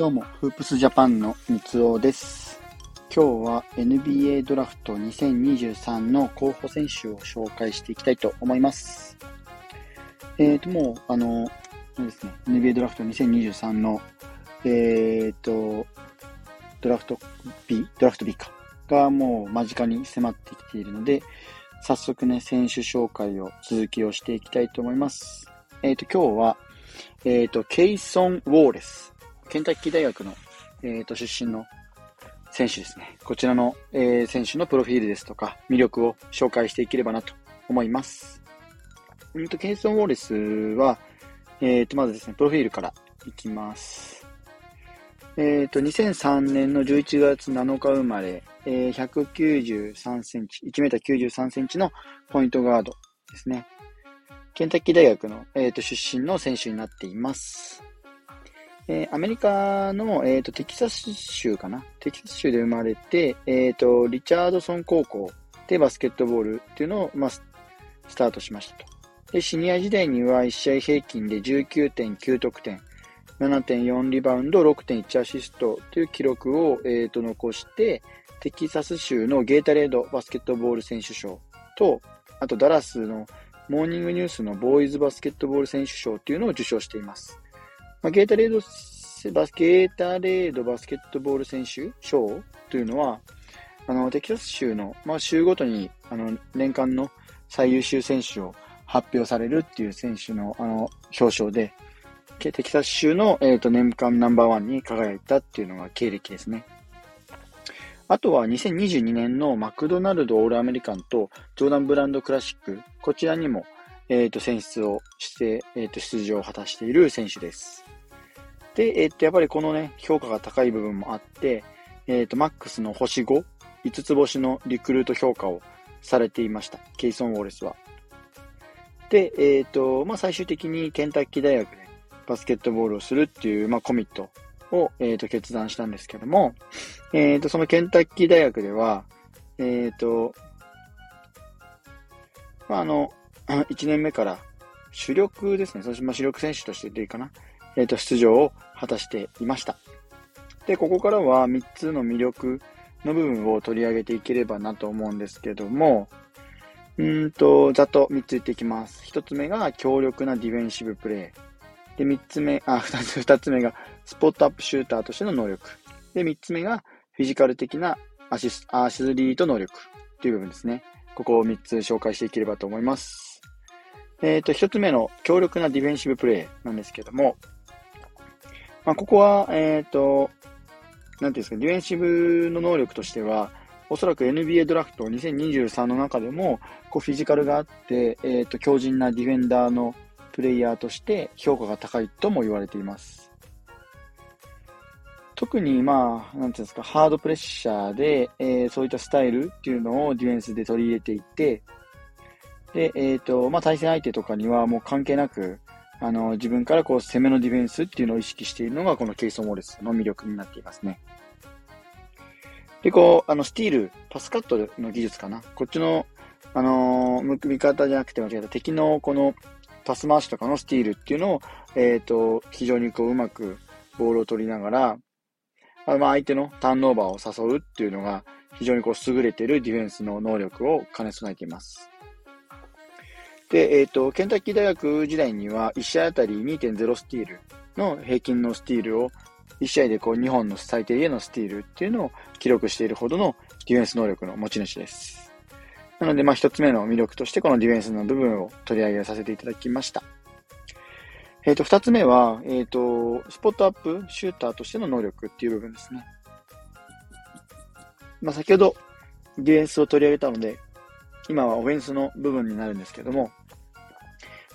どうも、フープスジャパンの三つおです。今日は NBA ドラフト2023の候補選手を紹介していきたいと思います。えっ、ー、と、もう、あの、ですね、NBA ドラフト2023の、えっ、ー、と、ドラフト B、ドラフト B か、がもう間近に迫ってきているので、早速ね、選手紹介を続きをしていきたいと思います。えっ、ー、と、今日は、えっ、と、ケイソン・ウォーレスケンタッキー大学の、えー、と出身の選手ですね。こちらの、えー、選手のプロフィールですとか、魅力を紹介していければなと思います。うんと、ケイソン・ウォーレスは、えっ、ー、と、まずですね、プロフィールからいきます。えっ、ー、と、2003年の11月7日生まれ、えー、193センチ、1メーター93センチのポイントガードですね。ケンタッキー大学の、えーと出身の選手になっています。えー、アメリカの、えーと、テキサス州かな？テキサス州で生まれて、えーと、リチャードソン高校でバスケットボールっていうのを、まあ、スタートしましたと。で、シニア時代には1試合平均で19.9得点、7.4リバウンド、6.1アシストという記録を、えーと、残して、テキサス州のゲータレードバスケットボール選手賞と、あとダラスのモーニングニュースのボーイズバスケットボール選手賞というのを受賞しています。まあ、ゲータレードバス、ゲータレードバスケットボール選手賞というのは、あの、テキサス州の、まあ、州ごとに、あの、年間の最優秀選手を発表されるっていう選手の、あの、表彰で、テキサス州の、えっ、ー、と、年間ナンバーワンに輝いたっていうのが経歴ですね。あとは2022年のマクドナルドオールアメリカンとジョーダンブランドクラシック、こちらにも、えっ、ー、と、選出をして、えっ、ー、と、出場を果たしている選手です。で、えっと、やっぱりこのね、評価が高い部分もあって、えっと、マックスの星5、5つ星のリクルート評価をされていました。ケイソン・ウォレスは。で、えっと、まあ、最終的にケンタッキー大学でバスケットボールをするっていう、まあ、コミットを、えっと、決断したんですけども、えっと、そのケンタッキー大学では、えっと、まあ、あの、1年目から主力ですね。そして、ま、主力選手としてでいいかな。えっ、ー、と、出場を果たしていました。で、ここからは3つの魅力の部分を取り上げていければなと思うんですけども、うんと、ざっと3つ言っていきます。1つ目が強力なディフェンシブプレイ。で、3つ目、あ、2つ、2つ目がスポットアップシューターとしての能力。で、3つ目がフィジカル的なアシスアスリート能力という部分ですね。ここを3つ紹介していければと思います。えっ、ー、と、1つ目の強力なディフェンシブプレイなんですけども、まあ、ここは、えっ、ー、と、なんていうんですか、ディフェンシブの能力としては、おそらく NBA ドラフト2023の中でも、こうフィジカルがあって、えっ、ー、と、強靭なディフェンダーのプレイヤーとして評価が高いとも言われています。特に、まあ、なんていうんですか、ハードプレッシャーで、えー、そういったスタイルっていうのをディフェンスで取り入れていて、で、えっ、ー、と、まあ、対戦相手とかにはもう関係なく、あの、自分からこう攻めのディフェンスっていうのを意識しているのがこのケイソン・ウォレスの魅力になっていますね。で、こう、あの、スティール、パスカットの技術かな。こっちの、あのー、味方じゃなくて間違えた敵のこのパス回しとかのスティールっていうのを、えっ、ー、と、非常にこう、うまくボールを取りながら、あまあ相手のターンオーバーを誘うっていうのが、非常にこう、優れているディフェンスの能力を兼ね備えています。で、えっ、ー、と、ケンタッキー大学時代には1試合あたり2.0スティールの平均のスティールを1試合でこう2本の最低限のスティールっていうのを記録しているほどのディフェンス能力の持ち主です。なので、まあ一つ目の魅力としてこのディフェンスの部分を取り上げさせていただきました。えっ、ー、と、二つ目は、えっ、ー、と、スポットアップシューターとしての能力っていう部分ですね。まあ先ほどディフェンスを取り上げたので、今はオフェンスの部分になるんですけども、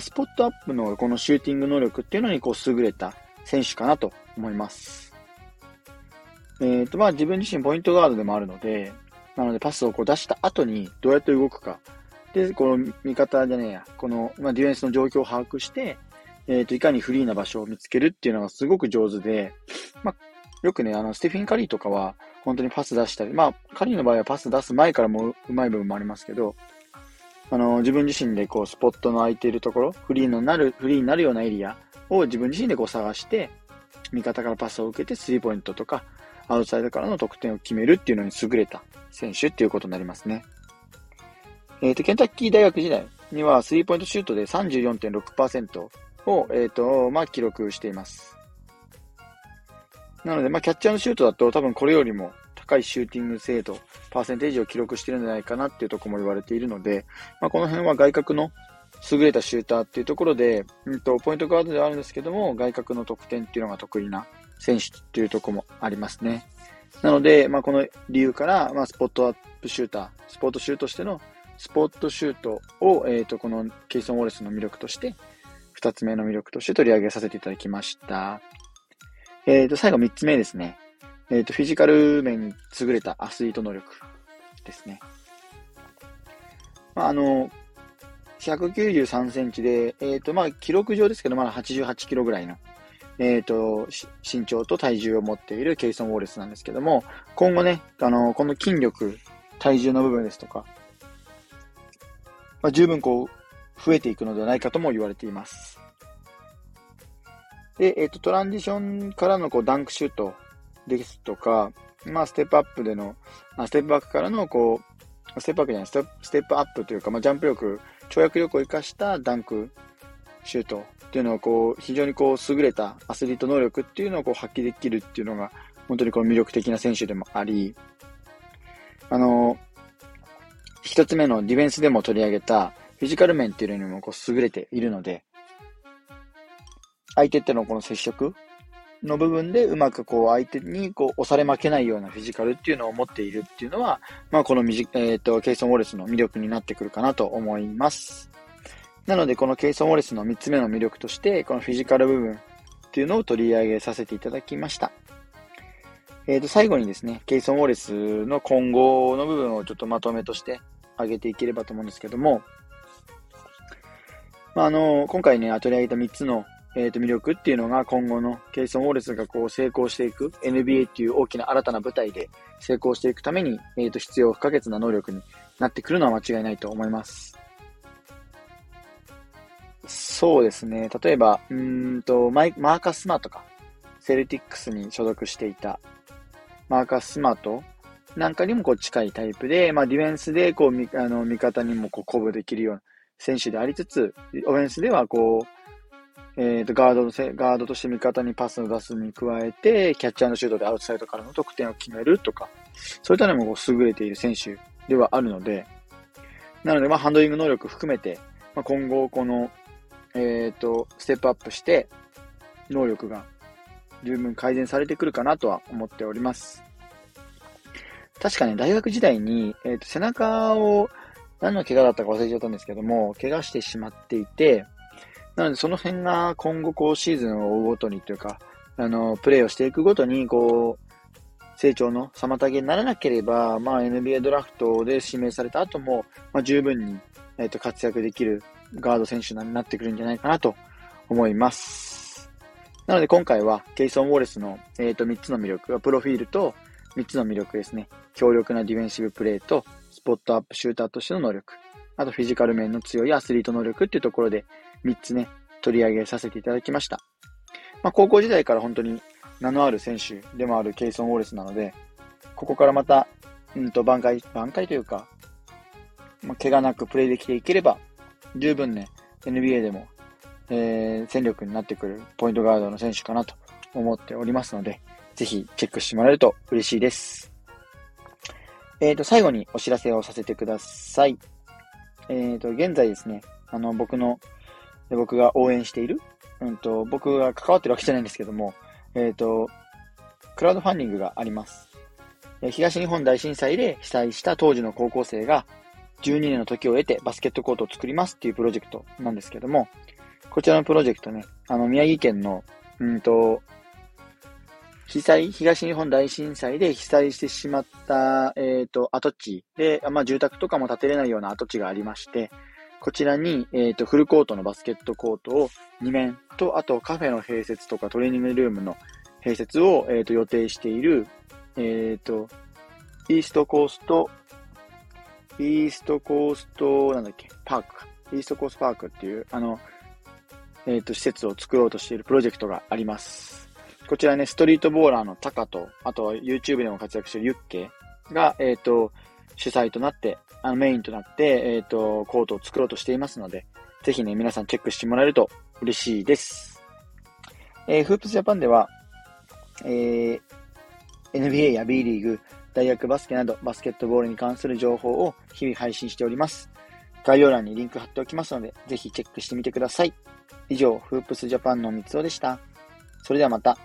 スポットアップのこのシューティング能力っていうのにこう優れた選手かなと思います。えっ、ー、と、まあ自分自身ポイントガードでもあるので、なのでパスをこう出した後にどうやって動くか。で、この味方じゃねえや、この、ま、ディフェンスの状況を把握して、えっ、ー、と、いかにフリーな場所を見つけるっていうのがすごく上手で、まあ、よくね、あの、ステフィン・カリーとかは、本当にパス出したり、まあ、カリーの場合はパス出す前からもうまい部分もありますけど、あの、自分自身でこう、スポットの空いているところ、フリーのなる、フリーになるようなエリアを自分自身でこう探して、味方からパスを受けてスリーポイントとか、アウトサイドからの得点を決めるっていうのに優れた選手っていうことになりますね。えっ、ー、と、ケンタッキー大学時代にはスリーポイントシュートで34.6%を、えっ、ー、と、まあ、記録しています。なので、まあ、キャッチャーのシュートだと多分これよりも高いシューティング精度、パーセンテージを記録してるんじゃないかなっていうとこも言われているので、まあ、この辺は外角の優れたシューターっていうところで、うんと、ポイントガードではあるんですけども、外角の得点っていうのが得意な選手っていうとこもありますね。なので、まあ、この理由から、まあ、スポットアップシューター、スポットシュートしてのスポットシュートを、えっ、ー、と、このケイソン・ウォレスの魅力として、二つ目の魅力として取り上げさせていただきました。え、ー、と、最後三つ目ですね。えっ、ー、と、フィジカル面に優れたアスリート能力ですね。まあ、あの、193センチで、えっ、と、まあ、記録上ですけど、まだ88キロぐらいの、えっ、と、身長と体重を持っているケイソン・ウォレスなんですけども、今後ね、あの、この筋力、体重の部分ですとか、まあ、十分こう、増えていくのではないかとも言われています。で、えっ、ー、と、トランジションからのこうダンクシュートですとか、まあ、ステップアップでの、あステップバックからのこう、ステップバックじゃないステップ、ステップアップというか、まあ、ジャンプ力、跳躍力を生かしたダンクシュートっていうのをこう、非常にこう、優れたアスリート能力っていうのをこう発揮できるっていうのが、本当にこう魅力的な選手でもあり、あの、一つ目のディフェンスでも取り上げたフィジカル面っていうのにもこう優れているので、相手ってのこの接触の部分でうまくこう相手にこう押され負けないようなフィジカルっていうのを持っているっていうのは、まあこのミジ、えっ、ー、と、ケイソン・ウォレスの魅力になってくるかなと思います。なのでこのケイソン・ウォレスの3つ目の魅力として、このフィジカル部分っていうのを取り上げさせていただきました。えっ、ー、と、最後にですね、ケイソン・ウォレスの今後の部分をちょっとまとめとして上げていければと思うんですけども、まあ、あの、今回ね、取り上げた3つの、えー、と魅力っていうのが今後のケイソン・ウォレスがこう成功していく NBA っていう大きな新たな舞台で成功していくために、えー、と必要不可欠な能力になってくるのは間違いないと思います。そうですね。例えば、うんとマイ、マーカス・スマートか。セルティックスに所属していたマーカス・スマートなんかにもこう近いタイプで、まあ、ディフェンスでこうあの味方にもこう鼓舞できるような選手でありつつ、オフェンスではこう、えっ、ー、と、ガードのせ、ガードとして味方にパスを出すに加えて、キャッチャーのシュートでアウトサイドからの得点を決めるとか、そういったのもこう優れている選手ではあるので、なので、まあ、ハンドリング能力含めて、まあ、今後、この、えっ、ー、と、ステップアップして、能力が十分改善されてくるかなとは思っております。確かね、大学時代に、えっ、ー、と、背中を、何の怪我だったか忘れちゃったんですけども、怪我してしまっていて、なのでその辺が今後こうシーズンを追うごとにというか、あの、プレーをしていくごとに、こう、成長の妨げにならなければ、まあ NBA ドラフトで指名された後も、まあ十分に、えっ、ー、と、活躍できるガード選手になってくるんじゃないかなと思います。なので今回は、ケイソン・ウォレスの、えっ、ー、と、3つの魅力、プロフィールと、3つの魅力ですね。強力なディフェンシブプレーと、スポットアップシューターとしての能力。あとフィジカル面の強いアスリート能力っていうところで3つね、取り上げさせていただきました。まあ、高校時代から本当に名のある選手でもあるケイソン・ウォレスなので、ここからまた、うんと挽回、挽回というか、まあ、怪我なくプレイできていければ、十分ね、NBA でも、えー、戦力になってくるポイントガードの選手かなと思っておりますので、ぜひチェックしてもらえると嬉しいです。えっ、ー、と、最後にお知らせをさせてください。えっ、ー、と、現在ですね、あの、僕の、僕が応援している、うんと、僕が関わってるわけじゃないんですけども、えっ、ー、と、クラウドファンディングがあります。東日本大震災で被災した当時の高校生が12年の時を経てバスケットコートを作りますっていうプロジェクトなんですけども、こちらのプロジェクトね、あの、宮城県の、うんと、被災、東日本大震災で被災してしまった、えっ、ー、と、跡地で、まあ、住宅とかも建てれないような跡地がありまして、こちらに、えっ、ー、と、フルコートのバスケットコートを2面と、あとカフェの併設とかトレーニングルームの併設を、えっ、ー、と、予定している、えっ、と、イーストコースト、イーストコースト、なんだっけ、パークか。イーストコースパークっていう、あの、えっ、と、施設を作ろうとしているプロジェクトがあります。こちらね、ストリートボーラーのタカと、あとは YouTube でも活躍してるユッケが、えっ、ー、と、主催となって、あのメインとなって、えっ、ー、と、コートを作ろうとしていますので、ぜひね、皆さんチェックしてもらえると嬉しいです。えー、フープスジャパンでは、えー、NBA や B リーグ、大学バスケなどバスケットボールに関する情報を日々配信しております。概要欄にリンク貼っておきますので、ぜひチェックしてみてください。以上、フープスジャパンの三つおでした。それではまた。